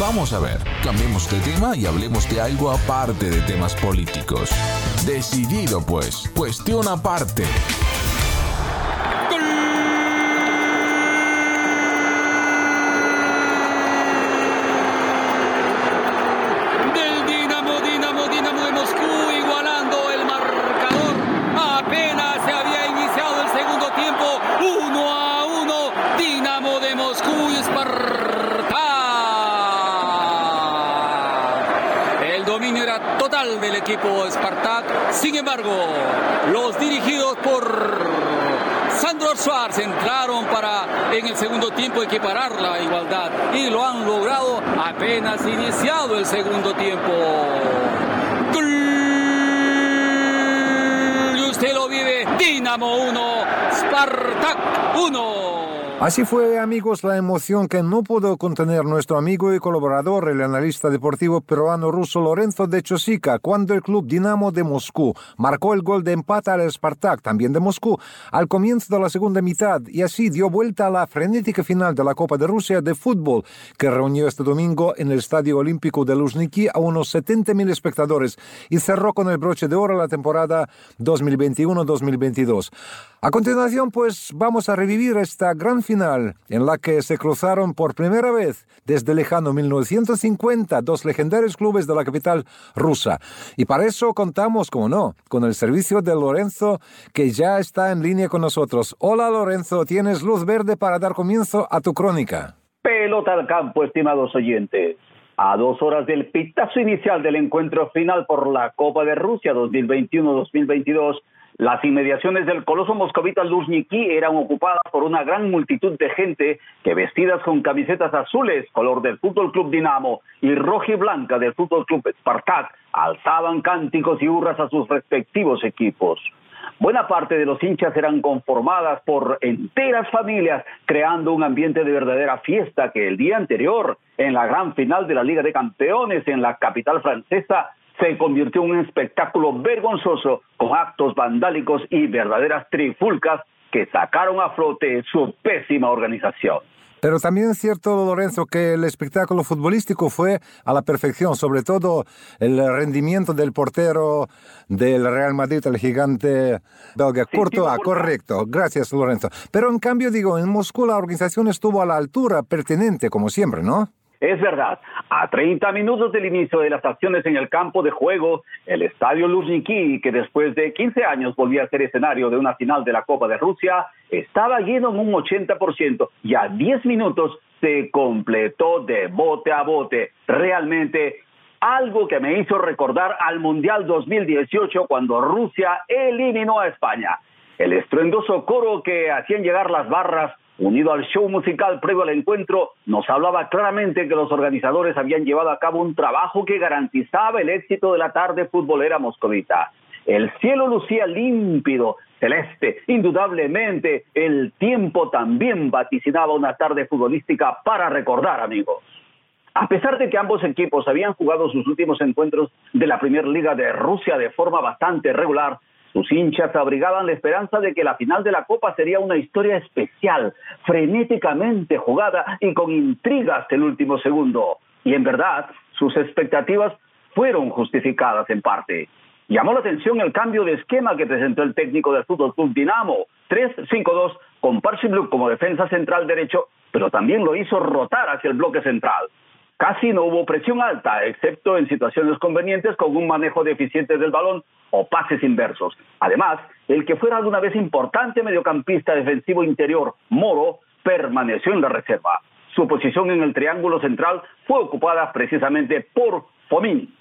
Vamos a ver, cambiemos de tema y hablemos de algo aparte de temas políticos. Decidido pues, cuestión aparte. Equipo Spartak. Sin embargo, los dirigidos por Sandro Schwarz entraron para en el segundo tiempo equiparar la igualdad y lo han logrado apenas iniciado el segundo tiempo. Y usted lo vive, Dinamo 1, Spartak 1. Así fue, amigos, la emoción que no pudo contener nuestro amigo y colaborador, el analista deportivo peruano-ruso Lorenzo de Chosica, cuando el club Dinamo de Moscú marcó el gol de empate al Spartak, también de Moscú, al comienzo de la segunda mitad y así dio vuelta a la frenética final de la Copa de Rusia de fútbol, que reunió este domingo en el Estadio Olímpico de Luzhniki a unos 70.000 espectadores y cerró con el broche de oro la temporada 2021-2022. A continuación, pues vamos a revivir esta gran final en la que se cruzaron por primera vez desde lejano 1950 dos legendarios clubes de la capital rusa. Y para eso contamos, como no, con el servicio de Lorenzo que ya está en línea con nosotros. Hola Lorenzo, tienes luz verde para dar comienzo a tu crónica. Pelota al campo, estimados oyentes. A dos horas del pitazo inicial del encuentro final por la Copa de Rusia 2021-2022, las inmediaciones del coloso moscovita Luzhniki eran ocupadas por una gran multitud de gente que vestidas con camisetas azules, color del Fútbol Club Dinamo, y roja y blanca del Fútbol Club Spartak, alzaban cánticos y hurras a sus respectivos equipos. Buena parte de los hinchas eran conformadas por enteras familias, creando un ambiente de verdadera fiesta que el día anterior, en la gran final de la Liga de Campeones en la capital francesa, se convirtió en un espectáculo vergonzoso con actos vandálicos y verdaderas trifulcas que sacaron a flote su pésima organización. Pero también es cierto, Lorenzo, que el espectáculo futbolístico fue a la perfección, sobre todo el rendimiento del portero del Real Madrid, el gigante belga Courtois. Correcto, gracias, Lorenzo. Pero en cambio, digo, en Moscú la organización estuvo a la altura pertinente, como siempre, ¿no? Es verdad, a 30 minutos del inicio de las acciones en el campo de juego, el estadio Luzhniki, que después de 15 años volvía a ser escenario de una final de la Copa de Rusia, estaba lleno en un 80% y a 10 minutos se completó de bote a bote. Realmente algo que me hizo recordar al Mundial 2018 cuando Rusia eliminó a España. El estruendoso coro que hacían llegar las barras unido al show musical previo al encuentro, nos hablaba claramente que los organizadores habían llevado a cabo un trabajo que garantizaba el éxito de la tarde futbolera moscovita. El cielo lucía límpido, celeste. Indudablemente, el tiempo también vaticinaba una tarde futbolística para recordar, amigos. A pesar de que ambos equipos habían jugado sus últimos encuentros de la Premier Liga de Rusia de forma bastante regular, sus hinchas abrigaban la esperanza de que la final de la Copa sería una historia especial, frenéticamente jugada y con intrigas del último segundo. Y en verdad, sus expectativas fueron justificadas en parte. Llamó la atención el cambio de esquema que presentó el técnico del Fútbol Club Dinamo, 3-5-2 con Blue como defensa central derecho, pero también lo hizo rotar hacia el bloque central. Casi no hubo presión alta, excepto en situaciones convenientes con un manejo deficiente del balón o pases inversos. Además, el que fuera de una vez importante mediocampista defensivo interior, Moro, permaneció en la reserva. Su posición en el triángulo central fue ocupada precisamente por Fomin.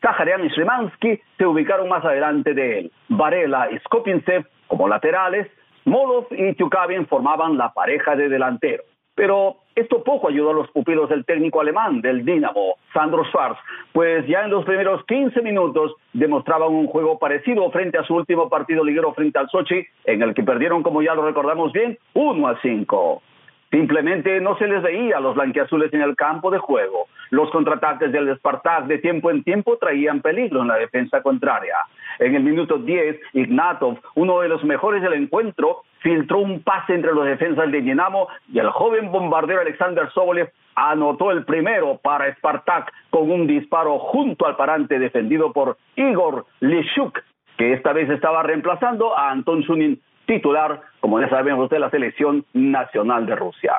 Zaharian y Szymanski se ubicaron más adelante de él. Varela y Skopinsev como laterales, Molov y Tchukavin formaban la pareja de delantero. Pero esto poco ayudó a los pupilos del técnico alemán del Dinamo, Sandro Schwarz, pues ya en los primeros 15 minutos demostraban un juego parecido frente a su último partido liguero frente al Sochi, en el que perdieron, como ya lo recordamos bien, 1 a 5. Simplemente no se les veía a los blanquiazules en el campo de juego. Los contraataques del Spartak de tiempo en tiempo traían peligro en la defensa contraria. En el minuto 10, Ignatov, uno de los mejores del encuentro, filtró un pase entre los defensas de Dinamo y el joven bombardero Alexander Sobolev anotó el primero para Spartak con un disparo junto al parante defendido por Igor Lishuk, que esta vez estaba reemplazando a Anton Sunin, titular, como ya sabemos, de la selección nacional de Rusia.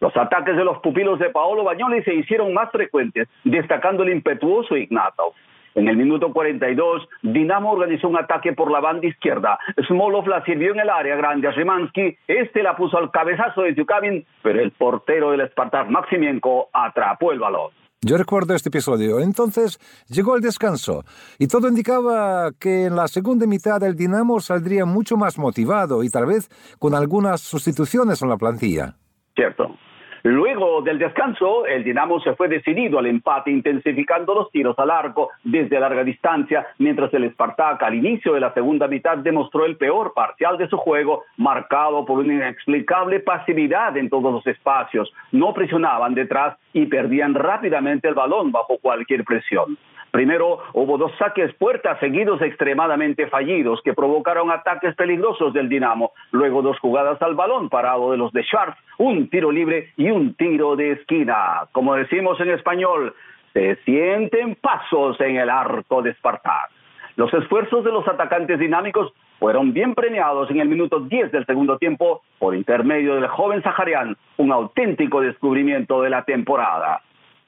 Los ataques de los pupilos de Paolo Bagnoli se hicieron más frecuentes, destacando el impetuoso Ignatov. En el minuto 42, Dinamo organizó un ataque por la banda izquierda. Smolov la sirvió en el área grande a Szymanski. Este la puso al cabezazo de Tukavin, pero el portero del Spartak, Maximienko, atrapó el balón. Yo recuerdo este episodio. Entonces llegó el descanso y todo indicaba que en la segunda mitad el Dinamo saldría mucho más motivado y tal vez con algunas sustituciones en la plantilla. Cierto. Luego del descanso, el Dinamo se fue decidido al empate, intensificando los tiros al arco desde larga distancia, mientras el Spartak al inicio de la segunda mitad demostró el peor parcial de su juego, marcado por una inexplicable pasividad en todos los espacios. No presionaban detrás y perdían rápidamente el balón bajo cualquier presión. Primero hubo dos saques puertas seguidos extremadamente fallidos que provocaron ataques peligrosos del Dinamo. Luego dos jugadas al balón parado de los de Schwartz, un tiro libre y un tiro de esquina. Como decimos en español, se sienten pasos en el arco de Spartak. Los esfuerzos de los atacantes dinámicos fueron bien premiados en el minuto 10 del segundo tiempo por intermedio del joven Saharian, un auténtico descubrimiento de la temporada.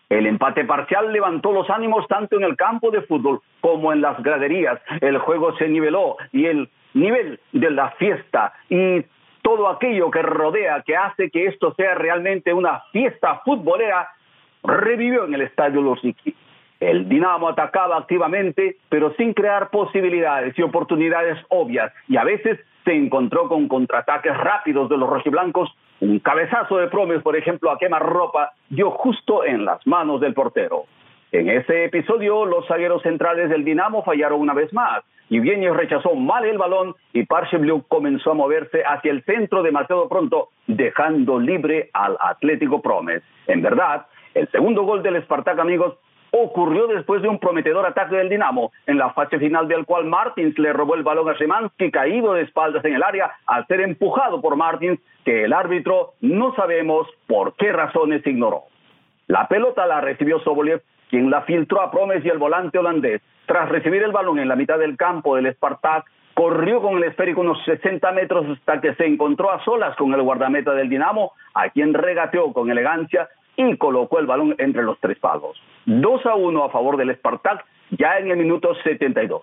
El empate parcial levantó los ánimos tanto en el campo de fútbol como en las graderías. El juego se niveló y el nivel de la fiesta y todo aquello que rodea, que hace que esto sea realmente una fiesta futbolera, revivió en el estadio Losiki. El Dinamo atacaba activamente, pero sin crear posibilidades y oportunidades obvias, y a veces se encontró con contraataques rápidos de los rojiblancos un cabezazo de Promes, por ejemplo, a quemarropa, dio justo en las manos del portero. En ese episodio, los zagueros centrales del Dinamo fallaron una vez más. Yevgeny rechazó mal el balón y Parchebliuk comenzó a moverse hacia el centro demasiado pronto, dejando libre al Atlético Promes. En verdad, el segundo gol del Spartak, amigos, ocurrió después de un prometedor ataque del Dinamo, en la fase final del cual Martins le robó el balón a Szymanski, caído de espaldas en el área, al ser empujado por Martins, que el árbitro no sabemos por qué razones ignoró. La pelota la recibió Sobolev, quien la filtró a Promes y el volante holandés. Tras recibir el balón en la mitad del campo del Spartak, corrió con el esférico unos 60 metros hasta que se encontró a solas con el guardameta del Dinamo, a quien regateó con elegancia y colocó el balón entre los tres palos. 2 a 1 a favor del Spartak ya en el minuto 72.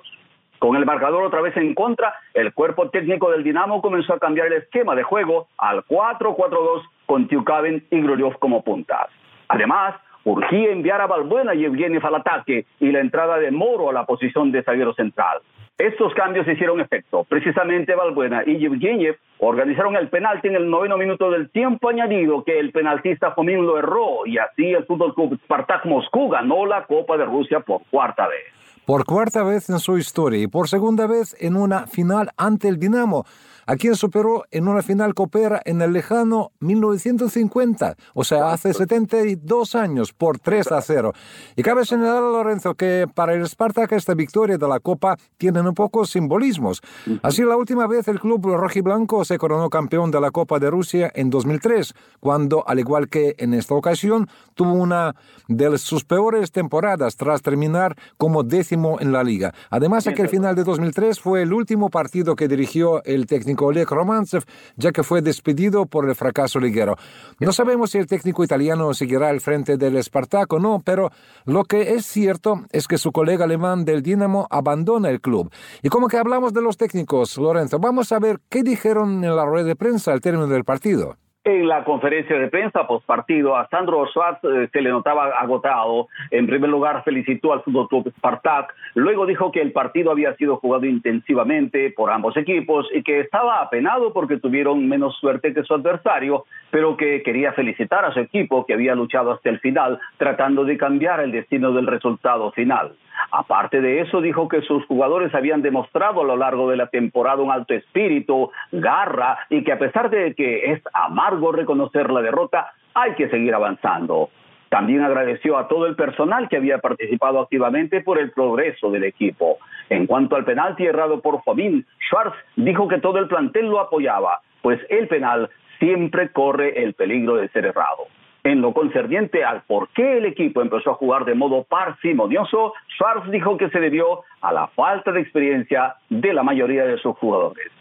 Con el marcador otra vez en contra, el cuerpo técnico del Dinamo comenzó a cambiar el esquema de juego al 4-4-2 con Tiukavin y Gruliov como puntas. Además, urgía enviar a Balbuena y Evgeny al ataque y la entrada de Moro a la posición de zaguero central. Estos cambios hicieron efecto. Precisamente Valbuena y Yevgeniev organizaron el penalti en el noveno minuto del tiempo añadido que el penaltista Fomin lo erró y así el Fútbol Club Spartak Moscú ganó la Copa de Rusia por cuarta vez. Por cuarta vez en su historia y por segunda vez en una final ante el Dinamo a quien superó en una final copera en el lejano 1950, o sea, hace 72 años, por 3 a 0. Y cabe señalar, Lorenzo, que para el Spartak esta victoria de la Copa tiene un poco simbolismos. Así, la última vez el club rojiblanco se coronó campeón de la Copa de Rusia en 2003, cuando, al igual que en esta ocasión, tuvo una de sus peores temporadas tras terminar como décimo en la liga. Además, aquel final de 2003 fue el último partido que dirigió el técnico técnico Oleg Romantsev, ya que fue despedido por el fracaso liguero. No sabemos si el técnico italiano seguirá al frente del Spartak o no, pero lo que es cierto es que su colega alemán del Dinamo abandona el club. Y como que hablamos de los técnicos, Lorenzo, vamos a ver qué dijeron en la rueda de prensa al término del partido. En la conferencia de prensa post partido a Sandro Schwartz eh, se le notaba agotado. En primer lugar felicitó al Fútbol Club Spartak, luego dijo que el partido había sido jugado intensivamente por ambos equipos y que estaba apenado porque tuvieron menos suerte que su adversario, pero que quería felicitar a su equipo que había luchado hasta el final tratando de cambiar el destino del resultado final. Aparte de eso, dijo que sus jugadores habían demostrado a lo largo de la temporada un alto espíritu, garra y que a pesar de que es amargo reconocer la derrota, hay que seguir avanzando. También agradeció a todo el personal que había participado activamente por el progreso del equipo. En cuanto al penalti errado por Fabín, Schwartz dijo que todo el plantel lo apoyaba. pues el penal siempre corre el peligro de ser errado. En lo concerniente al por qué el equipo empezó a jugar de modo parsimonioso, Schwarz dijo que se debió a la falta de experiencia de la mayoría de sus jugadores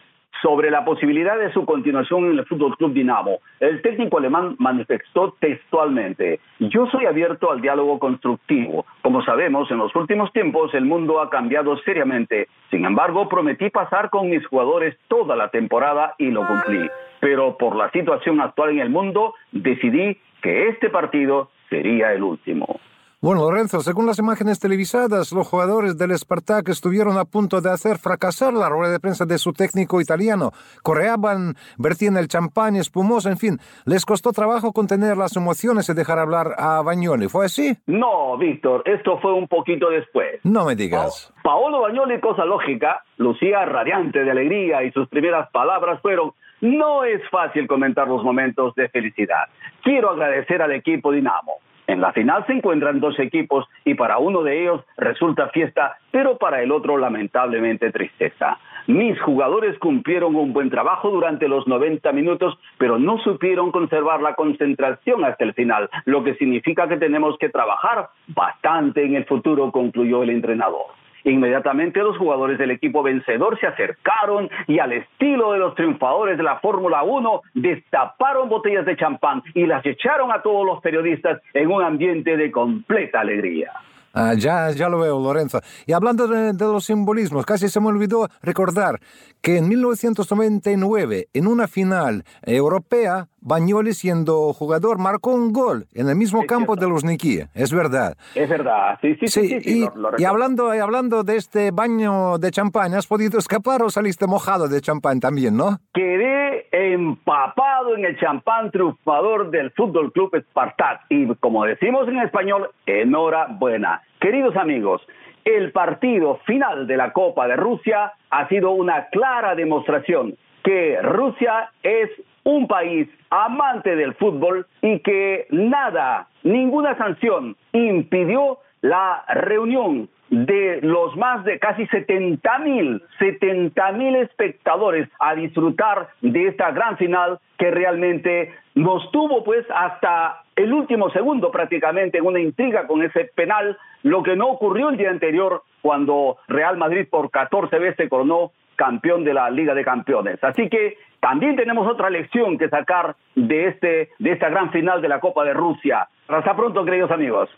sobre la posibilidad de su continuación en el Fútbol Club Dinamo. El técnico alemán manifestó textualmente: "Yo soy abierto al diálogo constructivo. Como sabemos, en los últimos tiempos el mundo ha cambiado seriamente. Sin embargo, prometí pasar con mis jugadores toda la temporada y lo cumplí. Pero por la situación actual en el mundo, decidí que este partido sería el último." Bueno, Lorenzo, según las imágenes televisadas, los jugadores del Spartak estuvieron a punto de hacer fracasar la rueda de prensa de su técnico italiano. Correaban, vertían el champán espumoso, en fin. Les costó trabajo contener las emociones y dejar hablar a Bagnoli. ¿Fue así? No, Víctor, esto fue un poquito después. No me digas. Paolo Bagnoli, cosa lógica, lucía radiante de alegría y sus primeras palabras fueron no es fácil comentar los momentos de felicidad. Quiero agradecer al equipo Dinamo en la final se encuentran dos equipos y para uno de ellos resulta fiesta, pero para el otro lamentablemente tristeza. Mis jugadores cumplieron un buen trabajo durante los 90 minutos, pero no supieron conservar la concentración hasta el final, lo que significa que tenemos que trabajar bastante en el futuro, concluyó el entrenador. Inmediatamente los jugadores del equipo vencedor se acercaron y al estilo de los triunfadores de la Fórmula 1 destaparon botellas de champán y las echaron a todos los periodistas en un ambiente de completa alegría. Ah, ya, ya lo veo, Lorenzo. Y hablando de, los simbolismos, casi se me olvidó recordar que en 1999, en una final europea, Bagnoli, siendo jugador, marcó un gol en el mismo campo de los Niki. Es verdad. Es verdad, sí, sí, sí. y, y, hablando, y hablando de este baño de champán, ¿has podido escapar o saliste mojado de champán también, no? Quedé empapado en el champán triunfador del Fútbol Club Spartak. Y como decimos en español, enhorabuena. Queridos amigos, el partido final de la Copa de Rusia ha sido una clara demostración que Rusia es un país amante del fútbol y que nada, ninguna sanción impidió la reunión de los más de casi 70 mil, 70 mil espectadores a disfrutar de esta gran final que realmente nos tuvo pues hasta el último segundo prácticamente en una intriga con ese penal, lo que no ocurrió el día anterior cuando Real Madrid por 14 veces coronó campeón de la Liga de Campeones. Así que también tenemos otra lección que sacar de este de esta gran final de la Copa de Rusia. Hasta pronto, queridos amigos.